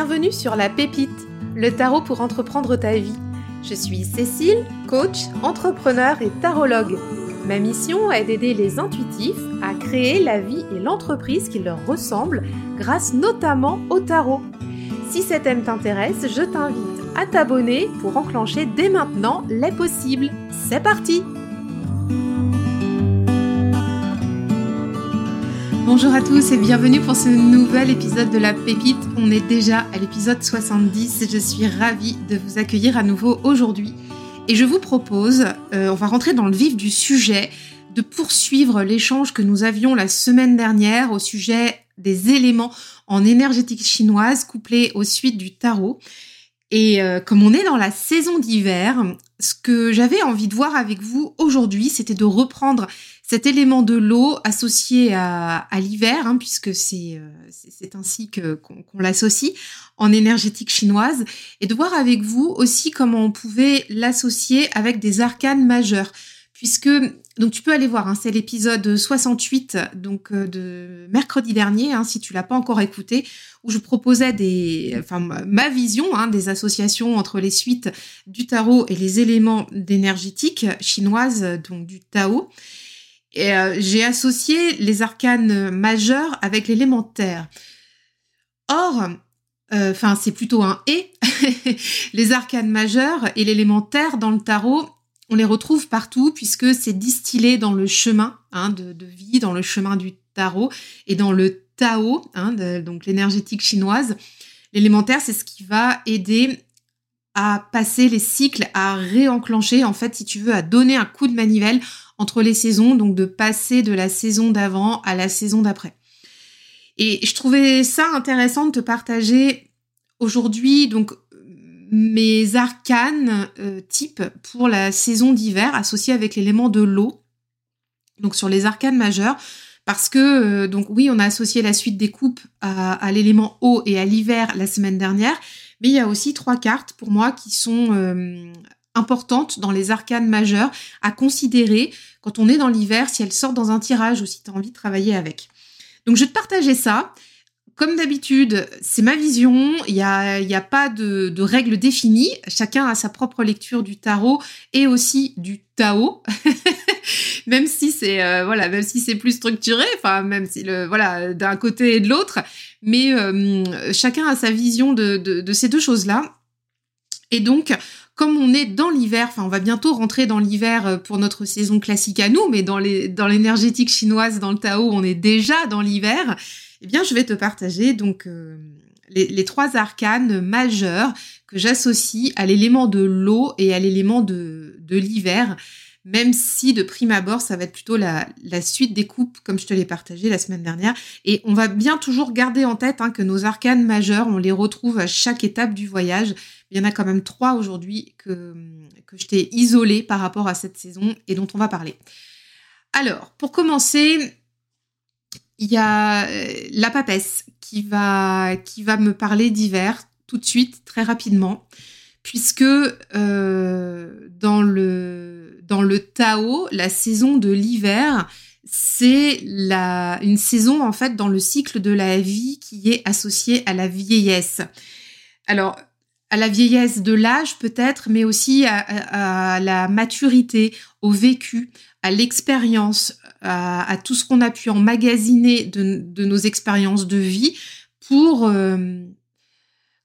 Bienvenue sur La Pépite, le tarot pour entreprendre ta vie. Je suis Cécile, coach, entrepreneur et tarologue. Ma mission est d'aider les intuitifs à créer la vie et l'entreprise qui leur ressemblent grâce notamment au tarot. Si cet thème t'intéresse, je t'invite à t'abonner pour enclencher dès maintenant les possibles. C'est parti Bonjour à tous et bienvenue pour ce nouvel épisode de La Pépite. On est déjà à l'épisode 70 et je suis ravie de vous accueillir à nouveau aujourd'hui. Et je vous propose, euh, on va rentrer dans le vif du sujet, de poursuivre l'échange que nous avions la semaine dernière au sujet des éléments en énergétique chinoise couplés aux suites du tarot. Et euh, comme on est dans la saison d'hiver, ce que j'avais envie de voir avec vous aujourd'hui, c'était de reprendre cet élément de l'eau associé à, l'hiver, hein, puisque c'est euh, ainsi que qu'on l'associe en énergétique chinoise, et de voir avec vous aussi comment on pouvait l'associer avec des arcanes majeurs, puisque donc tu peux aller voir, hein, c'est l'épisode 68 donc euh, de mercredi dernier, hein, si tu l'as pas encore écouté, où je proposais des, enfin ma vision hein, des associations entre les suites du tarot et les éléments d'énergétique chinoise, donc du Tao. Et euh, j'ai associé les arcanes majeurs avec l'élémentaire. Or, euh, enfin c'est plutôt un et. les arcanes majeurs et l'élémentaire dans le tarot, on les retrouve partout puisque c'est distillé dans le chemin hein, de, vie, dans le chemin du tarot et dans le Tao, hein, donc l'énergétique chinoise. L'élémentaire, c'est ce qui va aider à passer les cycles, à réenclencher, en fait, si tu veux, à donner un coup de manivelle entre les saisons, donc de passer de la saison d'avant à la saison d'après. Et je trouvais ça intéressant de te partager aujourd'hui donc mes arcanes euh, type pour la saison d'hiver associée avec l'élément de l'eau. Donc sur les arcanes majeurs parce que euh, donc oui, on a associé la suite des coupes à, l'élément eau et à l'hiver la semaine dernière, mais il y a aussi trois cartes pour moi qui sont euh, importantes dans les arcanes majeures à considérer quand on est dans l'hiver, si elles sortent dans un tirage ou si tu as envie de travailler avec. Donc je vais te partager ça. Comme d'habitude, c'est ma vision, il n'y a, y a pas de, règles définies, chacun a sa propre lecture du tarot et aussi du Tao, même si c'est euh, voilà, même si c'est plus structuré, enfin même si le voilà d'un côté et de l'autre, mais euh, chacun a sa vision de ces deux choses là. Et donc, comme on est dans l'hiver, enfin on va bientôt rentrer dans l'hiver euh, pour notre saison classique à nous, mais dans les dans l'énergétique chinoise, dans le Tao, on est déjà dans l'hiver. Eh bien, je vais te partager donc euh, les, trois arcanes majeurs que j'associe à l'élément de l'eau et à l'élément de, de l'hiver, même si de prime abord, ça va être plutôt la, la suite des coupes, comme je te l'ai partagé la semaine dernière. Et on va bien toujours garder en tête hein, que nos arcanes majeurs, on les retrouve à chaque étape du voyage. Il y en a quand même trois aujourd'hui que, que je t'ai isolé par rapport à cette saison et dont on va parler. Alors, pour commencer, il y a euh, la papesse qui va, me parler d'hiver tout de suite, très rapidement, puisque euh, dans, le, Tao, la saison de l'hiver, c'est une saison en fait dans le cycle de la vie qui est associée à la vieillesse. Alors, à la vieillesse de l'âge peut-être, mais aussi à, la maturité, au vécu, à l'expérience, à, tout ce qu'on a pu emmagasiner de, de nos expériences de vie pour, euh,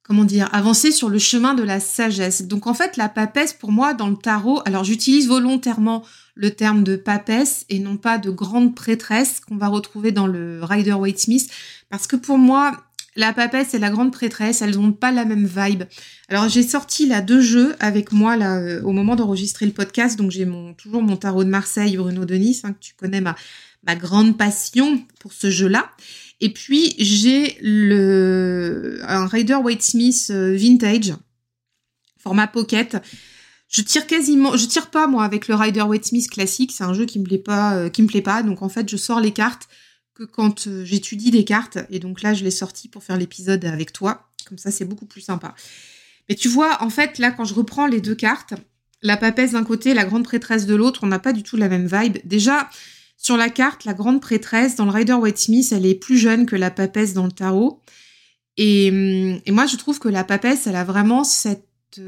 comment dire, avancer sur le chemin de la sagesse. Donc en fait, la papesse, pour moi, dans le tarot, alors j'utilise volontairement le terme de papesse et non pas de grande prêtresse qu'on va retrouver dans le Rider Waite Smith, parce que pour moi, la papesse et la grande prêtresse, elles n'ont pas la même vibe. Alors j'ai sorti là deux jeux avec moi là euh, au moment d'enregistrer le podcast. Donc j'ai mon toujours mon tarot de Marseille, Bruno Denis, hein, que tu connais ma ma grande passion pour ce jeu-là. Et puis j'ai le un Rider Waite Smith euh, vintage format pocket. Je tire quasiment, je tire pas moi avec le Rider Waite Smith classique. C'est un jeu qui me plaît pas, euh, qui me plaît pas. Donc en fait, je sors les cartes que quand euh, j'étudie des cartes. Et donc là, je l'ai sorti pour faire l'épisode avec toi. Comme ça, c'est beaucoup plus sympa. Mais tu vois, en fait, là, quand je reprends les deux cartes, la papesse d'un côté, la grande prêtresse de l'autre, on n'a pas du tout la même vibe. Déjà, sur la carte, la grande prêtresse, dans le Rider White Smith, elle est plus jeune que la papesse dans le tarot. Et, moi, je trouve que la papesse, elle a vraiment cette,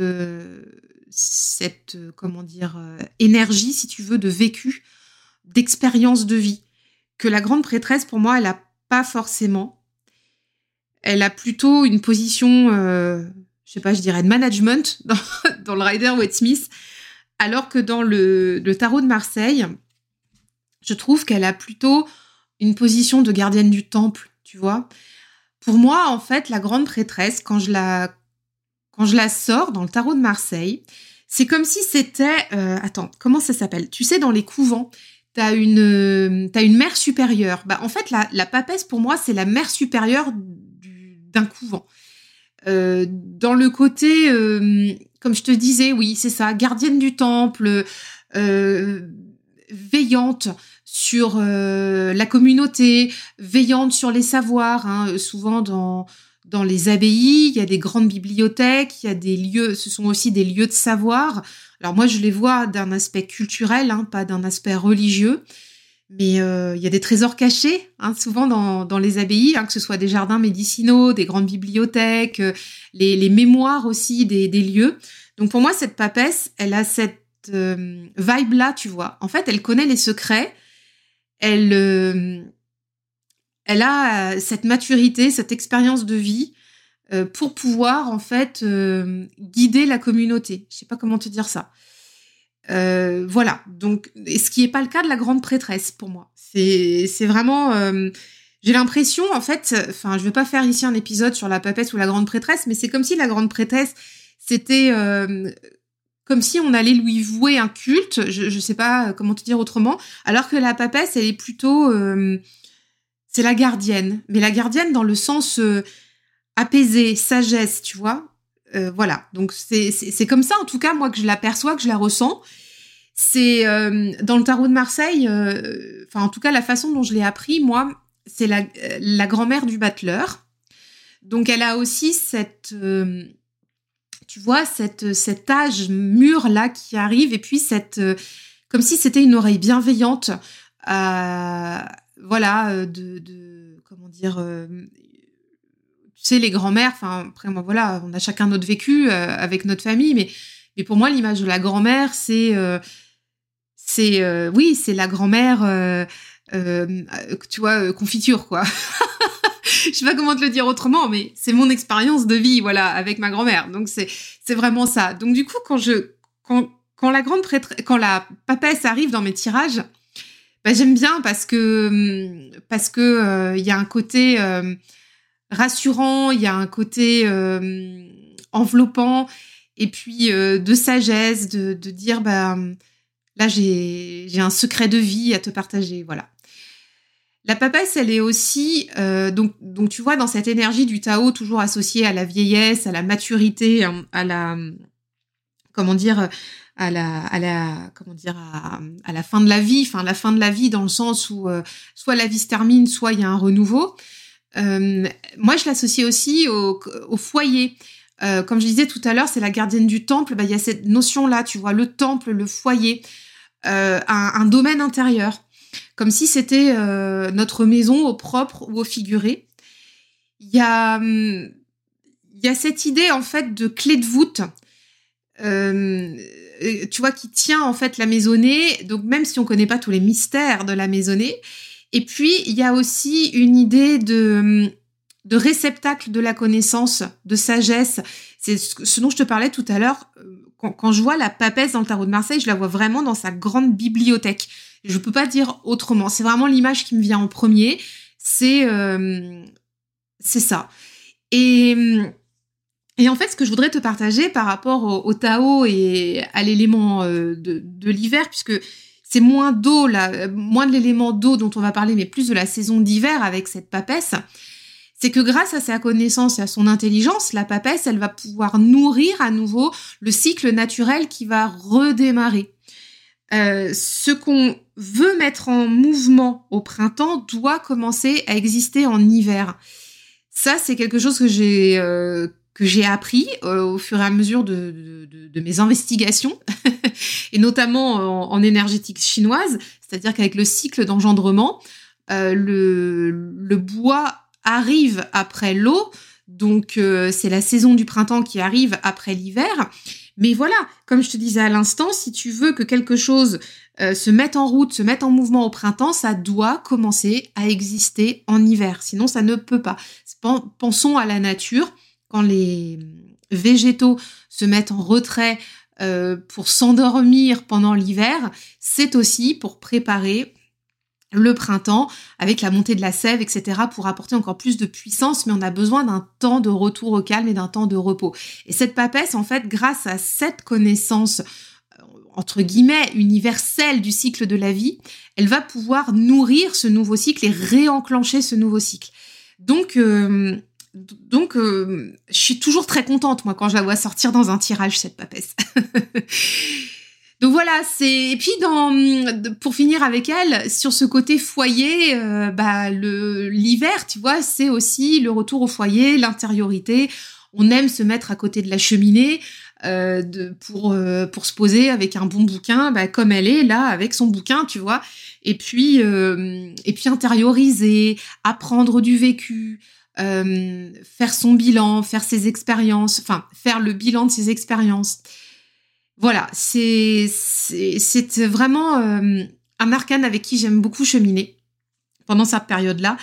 cette comment dire, énergie, si tu veux, de vécu, d'expérience de vie, que la grande prêtresse, pour moi, elle a pas forcément. Elle a plutôt une position, je sais pas, je dirais de management dans, dans le Rider Waite Smith, alors que dans le, le tarot de Marseille, je trouve qu'elle a plutôt une position de gardienne du temple, tu vois. Pour moi, en fait, la grande prêtresse, quand je la, quand je la sors dans le tarot de Marseille, c'est comme si c'était, euh, attends, comment ça s'appelle? Tu sais, dans les couvents, t'as une, euh, as une mère supérieure. Bah, en fait, la, la papesse, pour moi, c'est la mère supérieure d'un couvent. Euh, dans le côté, comme je te disais, oui, c'est ça, gardienne du temple, veillante sur euh, la communauté, veillante sur les savoirs. Hein. Souvent dans dans les abbayes, il y a des grandes bibliothèques, il y a des lieux, ce sont aussi des lieux de savoir. Alors moi, je les vois d'un aspect culturel, hein, pas d'un aspect religieux. Mais euh, il y a des trésors cachés, hein, souvent dans, les abbayes, hein, que ce soit des jardins médicinaux, des grandes bibliothèques, euh, les, mémoires aussi des, lieux. Donc pour moi, cette papesse, elle a cette vibe-là, tu vois. En fait, elle connaît les secrets, elle, euh, elle a euh, cette maturité, cette expérience de vie euh, pour pouvoir en fait guider la communauté. Je sais pas comment te dire ça. voilà. Donc, ce qui n'est pas le cas de la grande prêtresse pour moi. C'est vraiment j'ai l'impression, en fait, enfin, je vais pas faire ici un épisode sur la papesse ou la grande prêtresse, mais c'est comme si la grande prêtresse, c'était comme si on allait lui vouer un culte, je ne sais pas comment te dire autrement, alors que la papesse, elle est plutôt... Euh, c'est la gardienne, mais la gardienne dans le sens euh, apaisé, sagesse, tu vois. Euh, voilà, donc c'est comme ça en tout cas, moi, que je l'aperçois, que je la ressens. C'est dans le tarot de Marseille, enfin en tout cas la façon dont je l'ai appris, moi, c'est la, la grand-mère du battleur. Donc elle a aussi cette tu vois, cette, cet âge mûr là qui arrive et puis cette, euh, comme si c'était une oreille bienveillante, euh, voilà, euh, de, comment dire, sais, les grands-mères, enfin, après, voilà, on a chacun notre vécu avec notre famille, mais, mais pour moi, l'image de la grand-mère, c'est, c'est, oui, c'est la grand-mère, tu vois, confiture, quoi. je sais pas comment te le dire autrement, mais c'est mon expérience de vie, voilà, avec ma grand-mère. Donc c'est vraiment ça. Donc du coup, quand je quand la grande quand la papesse arrive dans mes tirages, bah, j'aime bien parce que hum, parce que euh, il y a un côté euh, rassurant, il y a un côté euh, enveloppant et puis de sagesse, de, de dire bah là j'ai un secret de vie à te partager, voilà. La papesse, elle est aussi euh, donc tu vois dans cette énergie du Tao toujours associée à la vieillesse, à la maturité, hein, à la comment dire à à la fin de la vie, enfin la fin de la vie dans le sens où euh, soit la vie se termine, soit il y a un renouveau. Euh, moi, je l'associe aussi au, foyer. comme je disais tout à l'heure, c'est la gardienne du temple. Bah, il y a cette notion-là, tu vois, le temple, le foyer, un, un, domaine intérieur comme si c'était euh, notre maison au propre ou au figuré. Il y a, hum, il y a cette idée en fait de clé de voûte, euh, tu vois, qui tient en fait la maisonnée. Donc même si on connaît pas tous les mystères de la maisonnée, et puis il y a aussi une idée de hum, de réceptacle de la connaissance, de sagesse. C'est ce dont je te parlais tout à l'heure. Quand, quand, je vois la papesse dans le tarot de Marseille, je la vois vraiment dans sa grande bibliothèque. Je peux pas dire autrement. C'est vraiment l'image qui me vient en premier. C'est euh, ça. Et et en fait, ce que je voudrais te partager par rapport au, Tao et à l'élément euh, de, de l'hiver, puisque c'est moins d'eau, là, moins de l'élément d'eau dont on va parler, mais plus de la saison d'hiver avec cette papesse, c'est que grâce à sa connaissance et à son intelligence, la papesse, elle va pouvoir nourrir à nouveau le cycle naturel qui va redémarrer. Euh, ce qu'on veut mettre en mouvement au printemps doit commencer à exister en hiver. Ça, c'est quelque chose que j'ai euh, que j'ai appris euh, au fur et à mesure de mes investigations, et notamment en, énergétique chinoise, c'est-à-dire qu'avec le cycle d'engendrement, le, le bois arrive après l'eau Donc c'est la saison du printemps qui arrive après l'hiver. Mais voilà, comme je te disais à l'instant, si tu veux que quelque chose se mette en route, se mette en mouvement au printemps, ça doit commencer à exister en hiver. Sinon, ça ne peut pas. Pensons à la nature. Quand les végétaux se mettent en retrait euh, pour s'endormir pendant l'hiver, c'est aussi pour préparer le printemps avec la montée de la sève, etc., pour apporter encore plus de puissance, mais on a besoin d'un temps de retour au calme et d'un temps de repos. Et cette papesse, en fait, grâce à cette connaissance euh, entre guillemets universelle du cycle de la vie, elle va pouvoir nourrir ce nouveau cycle et réenclencher ce nouveau cycle. Donc, euh, donc, euh, je suis toujours très contente, moi, quand je la vois sortir dans un tirage, cette papesse. donc voilà, c'est... Et puis, pour finir avec elle, sur ce côté foyer, euh, bah, l'hiver, tu vois, c'est aussi le retour au foyer, l'intériorité. On aime se mettre à côté de la cheminée euh, pour, pour se poser avec un bon bouquin, bah, comme elle est, là, avec son bouquin, tu vois. Et puis, et puis intérioriser, apprendre du vécu, euh, faire son bilan, faire ses expériences, enfin faire le bilan de ses expériences. Voilà, c'est vraiment euh, un arcane avec qui j'aime beaucoup cheminer pendant cette période-là.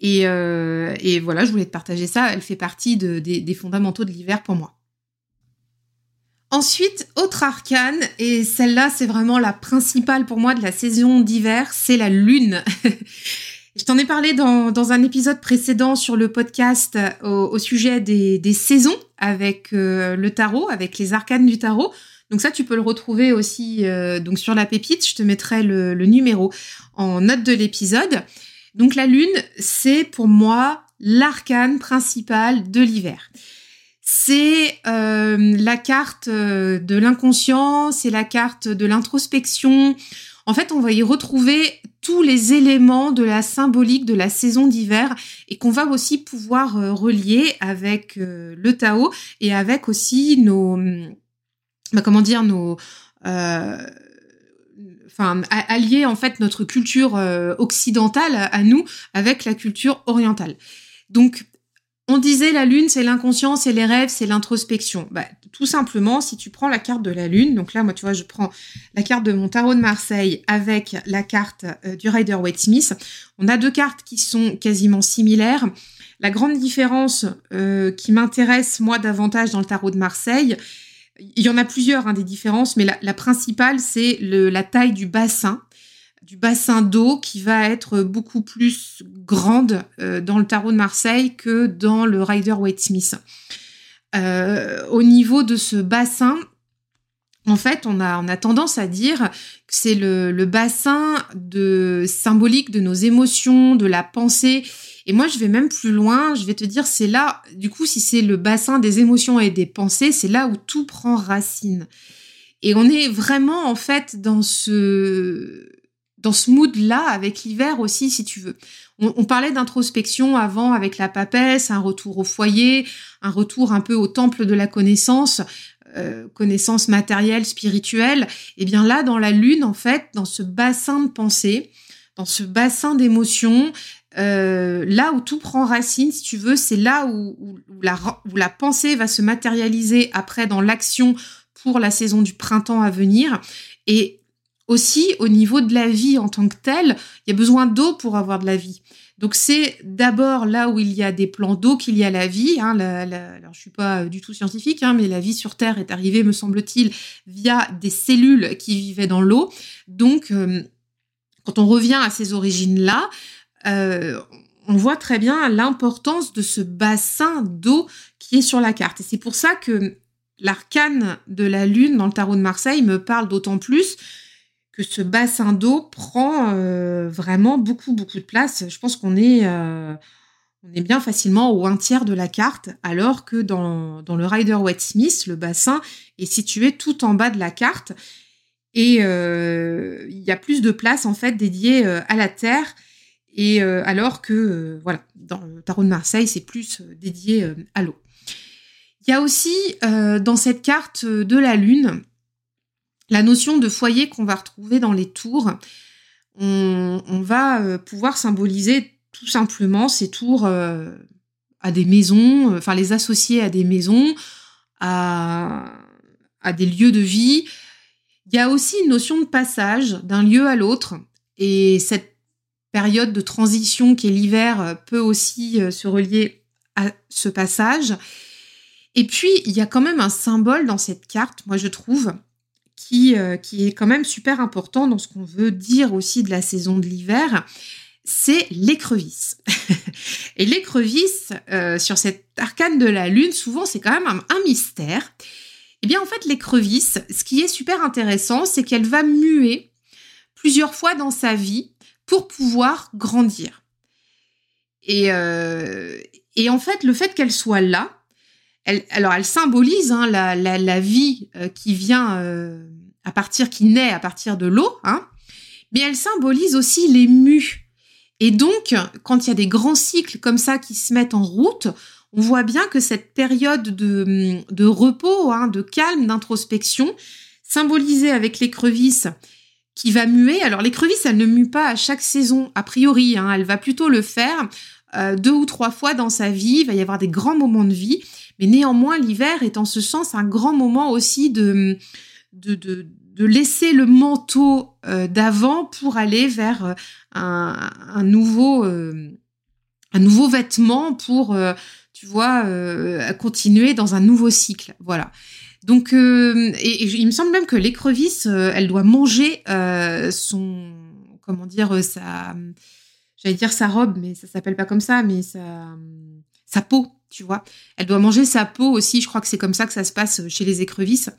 Et, euh, et, voilà, je voulais te partager ça. Elle fait partie de, des, des fondamentaux de l'hiver pour moi. Ensuite, autre arcane, et celle-là, c'est vraiment la principale pour moi de la saison d'hiver, c'est la lune. Je t'en ai parlé dans, un épisode précédent sur le podcast euh, au, sujet des, saisons avec euh, le tarot, avec les arcanes du tarot. Donc ça, tu peux le retrouver aussi euh, donc sur la pépite. Je te mettrai le, le numéro en note de l'épisode. Donc la lune, c'est pour moi l'arcane principal de l'hiver. C'est la carte de l'inconscient, c'est la carte de l'introspection. En fait, on va y retrouver tous les éléments de la symbolique de la saison d'hiver et qu'on va aussi pouvoir euh, relier avec euh, le Tao et avec aussi nos, bah, comment dire, nos, euh, enfin, allier en fait notre culture occidentale à nous avec la culture orientale. Donc, on disait la lune, c'est l'inconscient, c'est les rêves, c'est l'introspection. Bah, tout simplement, si tu prends la carte de la lune, donc là, moi, tu vois, je prends la carte de mon tarot de Marseille avec la carte euh, du Rider Waite Smith. On a deux cartes qui sont quasiment similaires. La grande différence euh, qui m'intéresse, moi, davantage dans le tarot de Marseille, il y en a plusieurs, hein, des différences, mais la principale, c'est la taille du bassin du bassin d'eau qui va être beaucoup plus grande euh, dans le tarot de Marseille que dans le Rider Waite Smith. Euh, au niveau de ce bassin, en fait, on a, on tendance à dire que c'est le, le, bassin de, symbolique de nos émotions, de la pensée. Et moi, je vais même plus loin, je vais te dire, c'est là, du coup, si c'est le bassin des émotions et des pensées, c'est là où tout prend racine. Et on est vraiment, en fait, dans ce, dans ce mood-là avec l'hiver aussi, si tu veux. On, parlait d'introspection avant avec la papesse, un retour au foyer, un retour un peu au temple de la connaissance, euh, connaissance matérielle, spirituelle. Et eh bien là, dans la lune, en fait, dans ce bassin de pensée, dans ce bassin d'émotions, euh, là où tout prend racine, si tu veux, c'est là où, la, où la pensée va se matérialiser après dans l'action pour la saison du printemps à venir. Et aussi, au niveau de la vie en tant que telle, il y a besoin d'eau pour avoir de la vie. Donc c'est d'abord là où il y a des plans d'eau qu'il y a la vie. Hein, la, alors je suis pas du tout scientifique, hein, mais la vie sur Terre est arrivée, me semble-t-il, via des cellules qui vivaient dans l'eau. Donc euh, quand on revient à ces origines-là, euh, on voit très bien l'importance de ce bassin d'eau qui est sur la carte. Et c'est pour ça que l'arcane de la Lune dans le tarot de Marseille me parle d'autant plus que ce bassin d'eau prend euh, vraiment beaucoup, beaucoup de place. Je pense qu'on est, euh, on est bien facilement au un tiers de la carte, alors que dans, dans le Rider Waite Smith, le bassin est situé tout en bas de la carte. Et euh, il y a plus de place en fait dédiée à la terre. Et alors que voilà, dans le tarot de Marseille, c'est plus dédié à l'eau. Il y a aussi dans cette carte de la Lune, la notion de foyer qu'on va retrouver dans les tours, on, va euh, pouvoir symboliser tout simplement ces tours euh, à des maisons, enfin les associer à des maisons, à, des lieux de vie. Il y a aussi une notion de passage d'un lieu à l'autre. Et cette période de transition qui est l'hiver peut aussi se relier à ce passage. Et puis, il y a quand même un symbole dans cette carte, moi je trouve, qui, euh, qui est quand même super important dans ce qu'on veut dire aussi de la saison de l'hiver, c'est l'écrevisse. et l'écrevisse, euh, sur cette arcane de la lune, souvent c'est quand même un, mystère. Eh bien en fait, l'écrevisse, ce qui est super intéressant, c'est qu'elle va muer plusieurs fois dans sa vie pour pouvoir grandir. Et, euh, et en fait, le fait qu'elle soit là, alors elle symbolise hein, la, vie euh, qui vient euh, à partir, qui naît à partir de l'eau, hein, mais elle symbolise aussi les mues. Et donc, quand il y a des grands cycles comme ça qui se mettent en route, on voit bien que cette période de, repos, hein, de calme, d'introspection, symbolisée avec l'écrevisse qui va muer. Alors l'écrevisse, elle ne mue pas à chaque saison, a priori, elle va plutôt le faire euh, deux ou trois fois dans sa vie. Il va y avoir des grands moments de vie. Mais néanmoins, l'hiver est en ce sens un grand moment aussi de, de, de, laisser le manteau euh, d'avant pour aller vers euh, un, un, nouveau, un nouveau vêtement pour, tu vois, continuer dans un nouveau cycle. Voilà. Donc, et, il me semble même que l'écrevisse, elle doit manger son, comment dire, sa, j'allais dire sa robe, mais ça s'appelle pas comme ça, mais sa, sa peau, tu vois. Elle doit manger sa peau aussi. Je crois que c'est comme ça que ça se passe chez les écrevisses.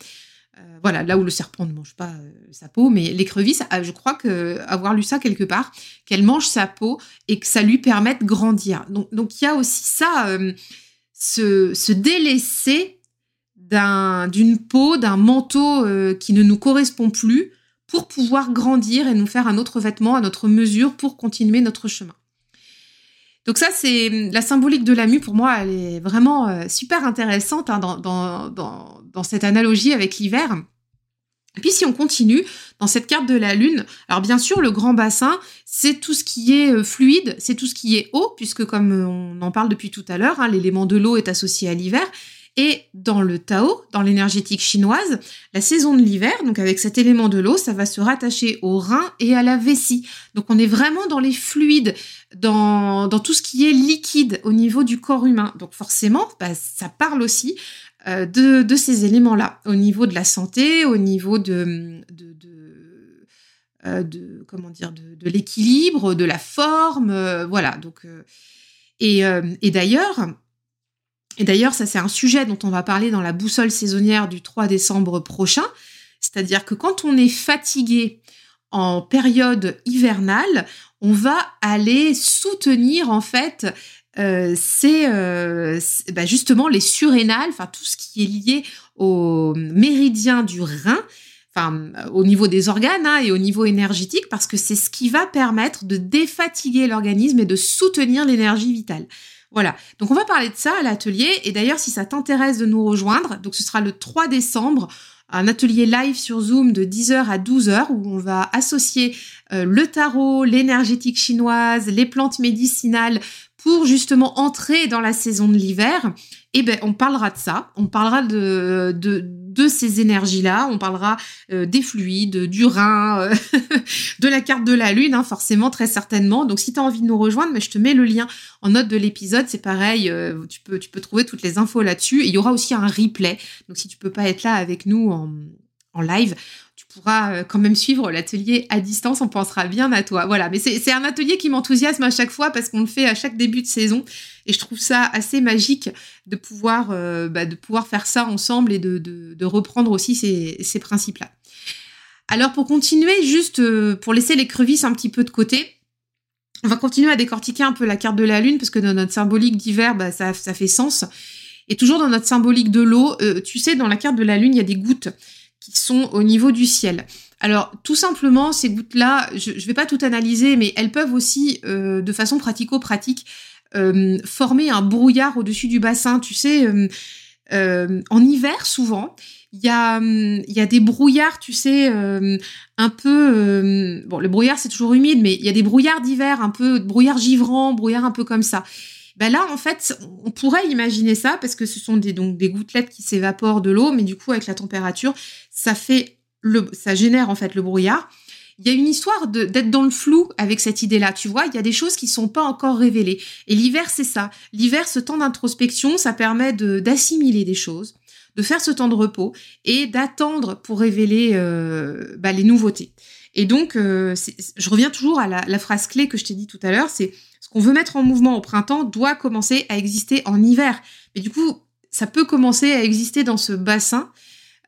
Euh, voilà, là où le serpent ne mange pas euh, sa peau, mais l'écrevisse, je crois que avoir lu ça quelque part, qu'elle mange sa peau et que ça lui permet de grandir. Donc, il y a aussi ça, euh, se, se délaisser d'un, d'une peau, d'un manteau euh, qui ne nous correspond plus pour pouvoir grandir et nous faire un autre vêtement à notre mesure pour continuer notre chemin. Donc ça, c'est la symbolique de la mue, pour moi, elle est vraiment euh, super intéressante hein, dans, dans, dans, cette analogie avec l'hiver. Et puis si on continue dans cette carte de la Lune, alors bien sûr, le grand bassin, c'est tout ce qui est euh, fluide, c'est tout ce qui est eau, puisque comme on en parle depuis tout à l'heure, hein, l'élément de l'eau est associé à l'hiver. Et dans le Tao, dans l'énergétique chinoise, la saison de l'hiver, donc avec cet élément de l'eau, ça va se rattacher au rein et à la vessie. Donc on est vraiment dans les fluides, dans, tout ce qui est liquide au niveau du corps humain. Donc forcément, bah, ça parle aussi euh, de, ces éléments-là, au niveau de la santé, au niveau de, euh, comment dire, de, l'équilibre, de la forme, euh, voilà. Donc et d'ailleurs et d'ailleurs, ça c'est un sujet dont on va parler dans la boussole saisonnière du 3 décembre prochain. C'est-à-dire que quand on est fatigué en période hivernale, on va aller soutenir en fait euh, euh, bah justement les surrénales, enfin tout ce qui est lié au méridien du rein, enfin au niveau des organes hein, et au niveau énergétique, parce que c'est ce qui va permettre de défatiguer l'organisme et de soutenir l'énergie vitale. Voilà, donc on va parler de ça à l'atelier. Et d'ailleurs, si ça t'intéresse de nous rejoindre, donc ce sera le 3 décembre, un atelier live sur Zoom de 10h à 12h où on va associer euh, le tarot, l'énergétique chinoise, les plantes médicinales pour justement entrer dans la saison de l'hiver. Et ben on parlera de ça, on parlera de, de ces énergies-là, on parlera euh, des fluides, du rein, euh, de la carte de la lune, hein, forcément, très certainement. Donc si tu as envie de nous rejoindre, mais je te mets le lien en note de l'épisode, c'est pareil, euh, tu, peux, trouver toutes les infos là-dessus. Et il y aura aussi un replay, donc si tu peux pas être là avec nous en, en live, pourras euh, quand même suivre l'atelier à distance, on pensera bien à toi. Voilà, mais c'est un atelier qui m'enthousiasme à chaque fois parce qu'on le fait à chaque début de saison et je trouve ça assez magique de pouvoir, euh, bah, de pouvoir faire ça ensemble et de, de, reprendre aussi ces, ces principes-là. Alors pour continuer, juste euh, pour laisser les un petit peu de côté, on va continuer à décortiquer un peu la carte de la Lune parce que dans notre symbolique d'hiver, bah, ça, ça fait sens. Et toujours dans notre symbolique de l'eau, tu sais, dans la carte de la Lune, il y a des gouttes qui sont au niveau du ciel. Alors, tout simplement, ces gouttes-là, je ne vais pas tout analyser, mais elles peuvent aussi, euh, de façon pratico-pratique, euh, former un brouillard au-dessus du bassin. Tu sais, euh, en hiver, souvent, il y a, des brouillards, tu sais, un peu... bon, le brouillard, c'est toujours humide, mais il y a des brouillards d'hiver, un peu brouillard givrant, brouillard un peu comme ça. Ben là, en fait, on pourrait imaginer ça parce que ce sont des, donc, des gouttelettes qui s'évaporent de l'eau, mais du coup, avec la température, ça fait le, ça génère en fait le brouillard. Il y a une histoire d'être dans le flou avec cette idée-là. Tu vois, il y a des choses qui sont pas encore révélées. Et l'hiver, c'est ça. L'hiver, ce temps d'introspection, ça permet d'assimiler des choses, de faire ce temps de repos et d'attendre pour révéler euh, bah, les nouveautés. Et donc, euh, je reviens toujours à la, phrase clé que je t'ai dit tout à l'heure, c'est ce qu'on veut mettre en mouvement au printemps doit commencer à exister en hiver. Mais du coup, ça peut commencer à exister dans ce bassin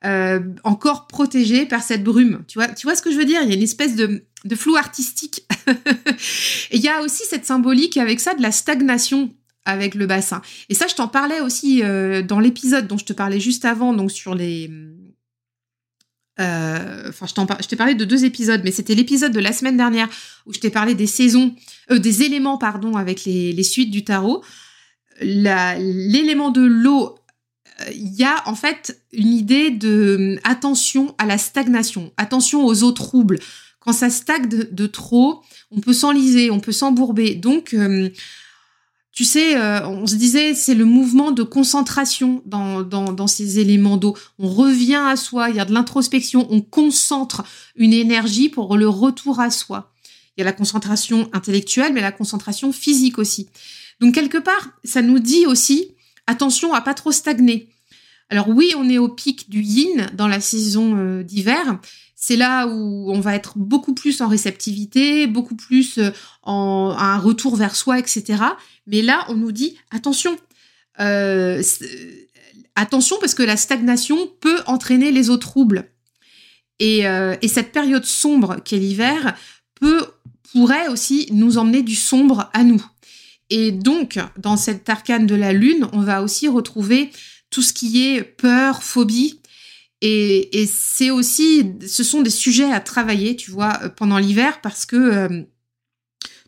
euh, encore protégé par cette brume. Tu vois, tu vois ce que je veux dire? Il y a une espèce de, de flou artistique. Et il y a aussi cette symbolique avec ça de la stagnation avec le bassin. Et ça, je t'en parlais aussi euh, dans l'épisode dont je te parlais juste avant, donc sur les... Euh, enfin, je, je t'ai parlé de deux épisodes, mais c'était l'épisode de la semaine dernière où je t'ai parlé des saisons, des éléments, pardon, avec les, les suites du tarot. L'élément de l'eau il y a en fait une idée de attention à la stagnation, attention aux eaux troubles. Quand ça stagne de, trop, on peut s'enliser, on peut s'embourber. Donc, euh, tu sais, euh, on se disait, c'est le mouvement de concentration dans, dans, dans ces éléments d'eau. On revient à soi, il y a de l'introspection, on concentre une énergie pour le retour à soi. Il y a la concentration intellectuelle, mais la concentration physique aussi. Donc, quelque part, ça nous dit aussi, attention à pas trop stagner. Alors oui, on est au pic du yin dans la saison euh, d'hiver. C'est là où on va être beaucoup plus en réceptivité, beaucoup plus euh, en un retour vers soi, etc. Mais là, on nous dit attention, euh, attention parce que la stagnation peut entraîner les eaux troubles. Et, et cette période sombre qu'est l'hiver peut pourrait aussi nous emmener du sombre à nous. Et donc, dans cette arcane de la lune, on va aussi retrouver tout ce qui est peur, phobie. Et, c'est aussi, ce sont des sujets à travailler, tu vois, euh, pendant l'hiver, parce que euh,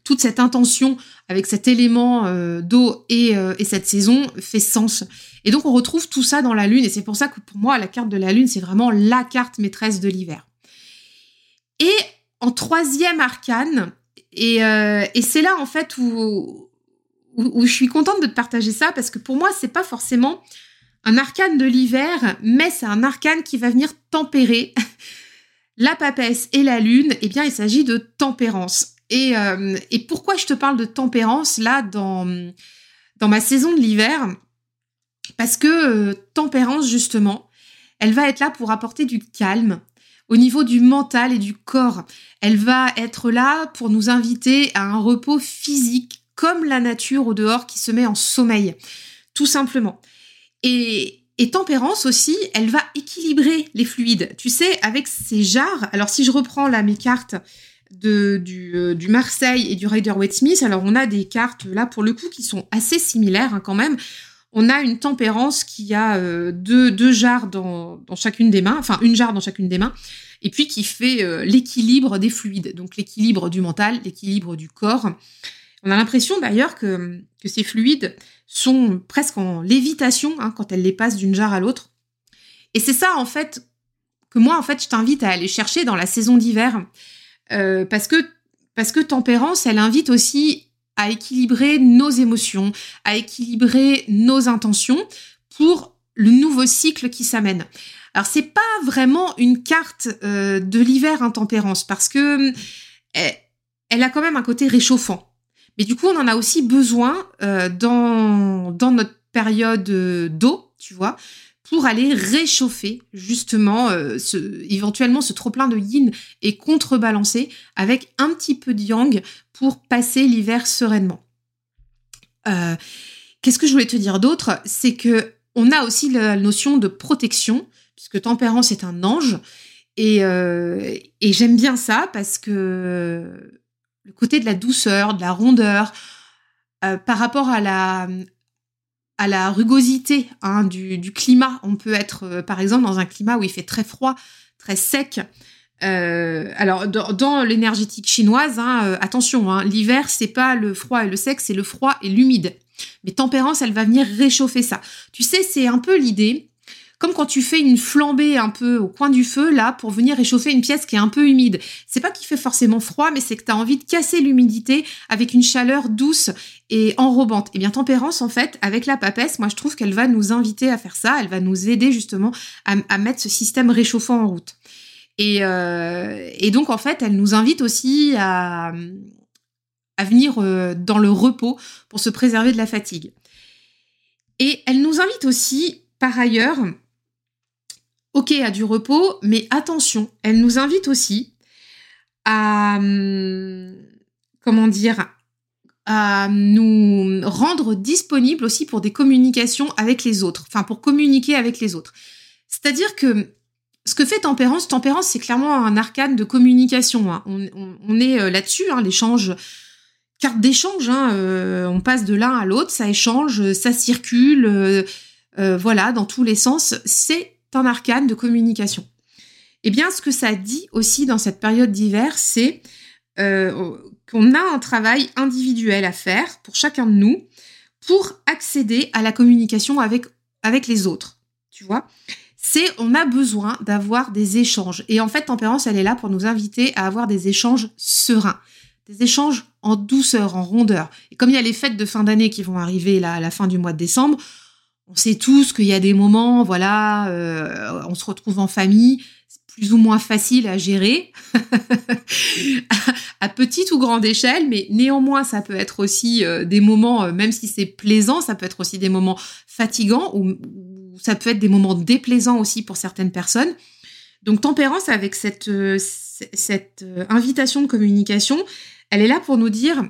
toute cette intention avec cet élément euh, d'eau et, et, cette saison fait sens. Et donc on retrouve tout ça dans la lune, et c'est pour ça que pour moi, la carte de la lune, c'est vraiment la carte maîtresse de l'hiver. Et en troisième arcane, et, et c'est là en fait où, où, je suis contente de te partager ça, parce que pour moi, c'est pas forcément un arcane de l'hiver, mais c'est un arcane qui va venir tempérer la papesse et la lune. Eh bien, il s'agit de tempérance. Et, euh, et, pourquoi je te parle de tempérance là dans, dans ma saison de l'hiver? Parce que euh, tempérance, justement, elle va être là pour apporter du calme au niveau du mental et du corps. Elle va être là pour nous inviter à un repos physique comme la nature au dehors qui se met en sommeil, tout simplement. Et, tempérance aussi, elle va équilibrer les fluides. Tu sais, avec ces jarres, alors si je reprends là mes cartes de, du, euh, Marseille et du Rider Waite Smith, alors on a des cartes là pour le coup qui sont assez similaires hein, quand même. On a une tempérance qui a euh, deux, jarres dans, dans, chacune des mains, enfin une jarre dans chacune des mains, et puis qui fait euh, l'équilibre des fluides, donc l'équilibre du mental, l'équilibre du corps. On a l'impression d'ailleurs que, que ces fluides sont presque en lévitation hein, quand elles les passent d'une jarre à l'autre. Et c'est ça, en fait, que moi, en fait, je t'invite à aller chercher dans la saison d'hiver. Euh, parce, que, parce que tempérance, elle invite aussi à équilibrer nos émotions, à équilibrer nos intentions pour le nouveau cycle qui s'amène. Alors c'est pas vraiment une carte euh, de l'hiver intempérance parce que euh, elle a quand même un côté réchauffant. Mais du coup, on en a aussi besoin euh, dans, dans notre période euh, d'eau, tu vois, pour aller réchauffer justement euh, éventuellement ce trop plein de yin et contrebalancer avec un petit peu de yang pour passer l'hiver sereinement. Qu'est-ce que je voulais te dire d'autre? C'est que on a aussi la notion de protection, puisque Tempérance est un ange, et, et j'aime bien ça parce que le côté de la douceur, de la rondeur, euh, par rapport à la, à la rugosité hein, du, climat. On peut être, euh, par exemple, dans un climat où il fait très froid, très sec. Euh, alors, dans, l'énergétique chinoise, hein, attention, hein, l'hiver, c'est pas le froid et le sec, c'est le froid et l'humide. Mais tempérance, elle va venir réchauffer ça. Tu sais, c'est un peu l'idée comme quand tu fais une flambée un peu au coin du feu, là, pour venir réchauffer une pièce qui est un peu humide. C'est pas qu'il fait forcément froid, mais c'est que tu as envie de casser l'humidité avec une chaleur douce et enrobante. Et eh bien, tempérance, en fait, avec la papesse, moi, je trouve qu'elle va nous inviter à faire ça. Elle va nous aider justement à, mettre ce système réchauffant en route. Et, euh, et donc, en fait, elle nous invite aussi à, à venir euh, dans le repos pour se préserver de la fatigue. Et elle nous invite aussi, par ailleurs, ok à du repos, mais attention, elle nous invite aussi à, hum, comment dire, à nous rendre disponibles aussi pour des communications avec les autres, enfin pour communiquer avec les autres. C'est-à-dire que ce que fait Tempérance, Tempérance c'est clairement un arcane de communication. Hein. On, est euh, là-dessus, hein, l'échange carte d'échange. Hein, euh, on passe de l'un à l'autre, ça échange, ça circule, euh, voilà, dans tous les sens. C'est un arcane de communication. Eh bien, ce que ça dit aussi dans cette période d'hiver, c'est qu'on a un travail individuel à faire pour chacun de nous pour accéder à la communication avec, avec les autres. Tu vois? C'est on a besoin d'avoir des échanges. Et en fait, Tempérance, elle est là pour nous inviter à avoir des échanges sereins des échanges en douceur, en rondeur. Et comme il y a les fêtes de fin d'année qui vont arriver là, à la fin du mois de décembre, on sait tous qu'il y a des moments, voilà, euh, on se retrouve en famille, plus ou moins facile à gérer, à petite ou grande échelle, mais néanmoins, ça peut être aussi euh, des moments, euh, même si c'est plaisant, ça peut être aussi des moments fatigants ou, ou, ça peut être des moments déplaisants aussi pour certaines personnes. Donc, tempérance avec cette, cette invitation de communication, elle est là pour nous dire,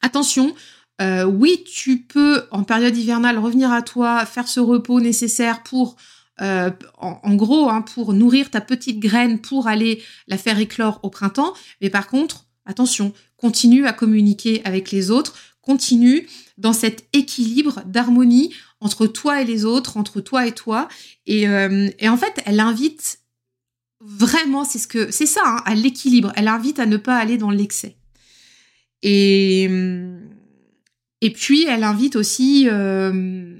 attention, euh, oui, tu peux en période hivernale revenir à toi, faire ce repos nécessaire pour, euh, en, gros, hein, pour nourrir ta petite graine, pour aller la faire éclore au printemps. Mais par contre, attention, continue à communiquer avec les autres, continue dans cet équilibre d'harmonie entre toi et les autres, entre toi et toi. Et, euh, et en fait, elle invite vraiment, c'est ce que c'est ça, hein, à l'équilibre. Elle invite à ne pas aller dans l'excès. Et et puis elle invite aussi euh,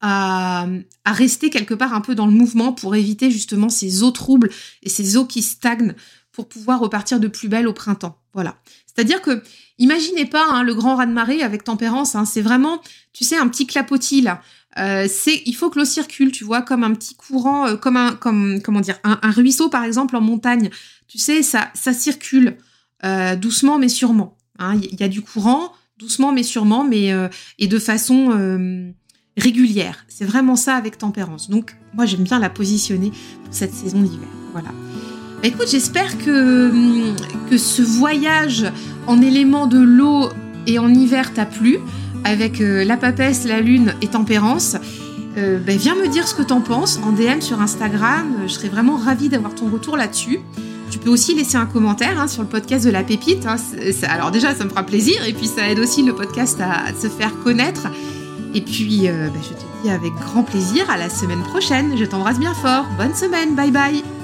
à, rester quelque part un peu dans le mouvement pour éviter justement ces eaux troubles et ces eaux qui stagnent pour pouvoir repartir de plus belle au printemps. Voilà. C'est-à-dire que imaginez pas hein, le grand raz-de-marée avec tempérance. Hein, c'est vraiment, tu sais, un petit clapotis là. Euh, il faut que l'eau circule, tu vois, comme un petit courant, euh, comme un comme comment dire, un, ruisseau par exemple en montagne. Tu sais, ça ça circule doucement mais sûrement. Hein. Il y, a du courant, doucement mais sûrement, mais et de façon régulière. C'est vraiment ça avec tempérance. Donc moi j'aime bien la positionner pour cette saison d'hiver. Voilà. Bah, écoute, j'espère que que ce voyage en éléments de l'eau et en hiver t'a plu avec euh, la papesse, la lune et tempérance. Euh, ben, viens me dire ce que t'en penses en DM sur Instagram. Je serais vraiment ravie d'avoir ton retour là-dessus. Tu peux aussi laisser un commentaire hein, sur le podcast de la pépite. Hein. alors déjà, ça me fera plaisir et puis ça aide aussi le podcast à, se faire connaître. Et puis, euh, ben, je te dis avec grand plaisir à la semaine prochaine. Je t'embrasse bien fort. Bonne semaine. Bye bye.